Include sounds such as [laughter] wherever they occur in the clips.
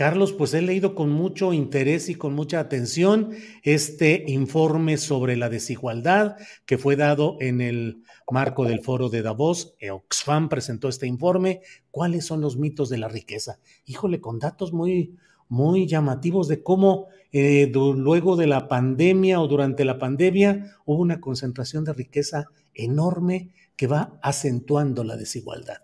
Carlos, pues he leído con mucho interés y con mucha atención este informe sobre la desigualdad que fue dado en el marco del foro de Davos. Oxfam presentó este informe. ¿Cuáles son los mitos de la riqueza? Híjole, con datos muy, muy llamativos de cómo eh, luego de la pandemia o durante la pandemia hubo una concentración de riqueza enorme que va acentuando la desigualdad.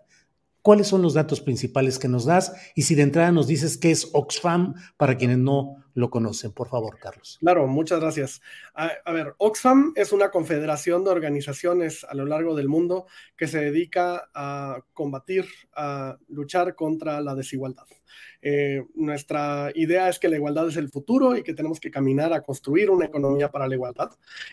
¿Cuáles son los datos principales que nos das? Y si de entrada nos dices qué es Oxfam para quienes no lo conocen, por favor, Carlos. Claro, muchas gracias. A, ver, Oxfam es una confederación de organizaciones a lo largo del mundo que se dedica a combatir, a luchar contra la desigualdad. Eh, nuestra idea es que la igualdad es el futuro y que tenemos que caminar a construir una economía para la igualdad.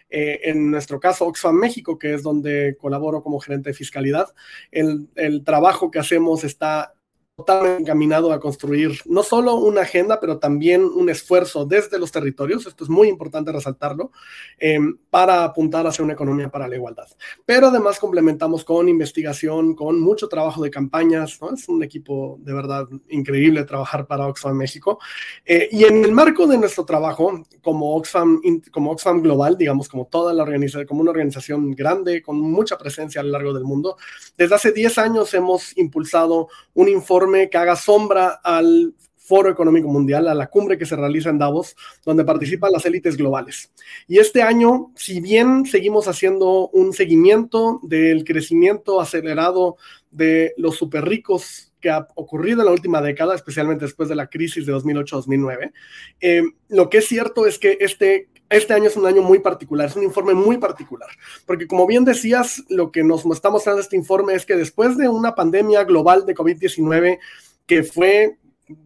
Eh, en nuestro caso, Oxfam México, que es donde colaboro como gerente de fiscalidad, el trabajo que hacemos está totalmente encaminado a construir no solo una agenda, pero también un esfuerzo desde los territorios, esto es muy importante resaltarlo, eh, para apuntar hacia una economía para la igualdad. Pero además complementamos con investigación, con mucho trabajo de campañas, ¿no? es un equipo de verdad increíble trabajar para Oxfam México. Eh, y en el marco de nuestro trabajo, como Oxfam, como Oxfam Global, digamos, como toda la organización, como una organización grande, con mucha presencia a lo largo del mundo, desde hace 10 años hemos impulsado un informe que haga sombra al Foro Económico Mundial, a la cumbre que se realiza en Davos, donde participan las élites globales. Y este año, si bien seguimos haciendo un seguimiento del crecimiento acelerado de los super ricos que ha ocurrido en la última década, especialmente después de la crisis de 2008-2009, eh, lo que es cierto es que este este año es un año muy particular, es un informe muy particular, porque como bien decías, lo que nos está mostrando este informe es que después de una pandemia global de COVID-19 que fue,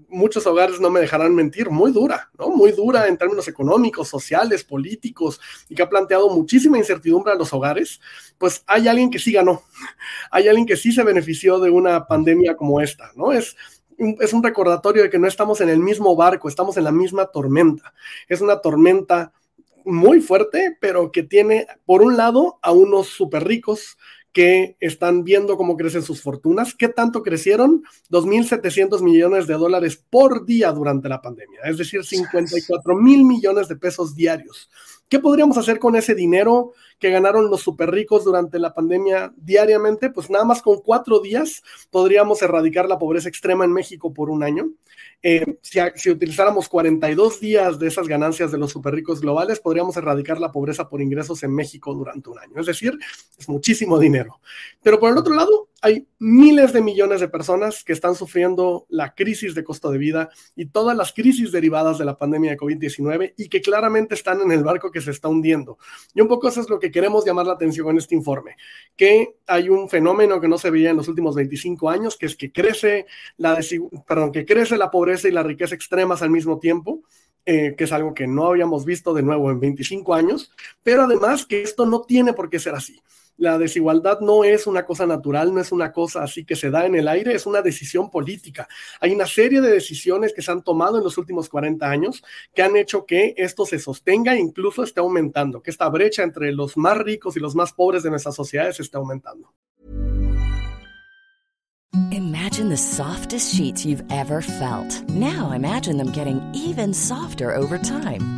muchos hogares no me dejarán mentir, muy dura, ¿no? Muy dura en términos económicos, sociales, políticos, y que ha planteado muchísima incertidumbre a los hogares, pues hay alguien que sí ganó, [laughs] hay alguien que sí se benefició de una pandemia como esta, ¿no? Es, es un recordatorio de que no estamos en el mismo barco, estamos en la misma tormenta. Es una tormenta muy fuerte, pero que tiene, por un lado, a unos súper ricos que están viendo cómo crecen sus fortunas. ¿Qué tanto crecieron? 2.700 millones de dólares por día durante la pandemia, es decir, 54 mil millones de pesos diarios. ¿Qué podríamos hacer con ese dinero que ganaron los super ricos durante la pandemia diariamente? Pues nada más con cuatro días podríamos erradicar la pobreza extrema en México por un año. Eh, si, si, utilizáramos 42 días de esas ganancias de los super ricos globales, podríamos erradicar la pobreza por ingresos en México durante un año. Es decir, es muchísimo dinero. Pero por el otro lado, hay miles de millones de personas que están sufriendo la crisis de costo de vida y todas las crisis derivadas de la pandemia de COVID-19 y que claramente están en el barco que se está hundiendo. Y un poco eso es lo que queremos llamar la atención en este informe, que hay un fenómeno que no se veía en los últimos 25 años, que es que crece la, perdón, que crece la pobreza y la riqueza extremas al mismo tiempo. Eh, que es algo que no habíamos visto de nuevo en 25 años, pero además que esto no tiene por qué ser así la desigualdad no es una cosa natural, no es una cosa así que se da en el aire, es una decisión política. Hay una serie de decisiones que se han tomado en los últimos 40 años que han hecho que esto se sostenga e incluso esté aumentando, que esta brecha entre los más ricos y los más pobres de nuestras sociedades esté aumentando. Imagine the softest sheets you've ever felt. Now imagine them getting even softer over time.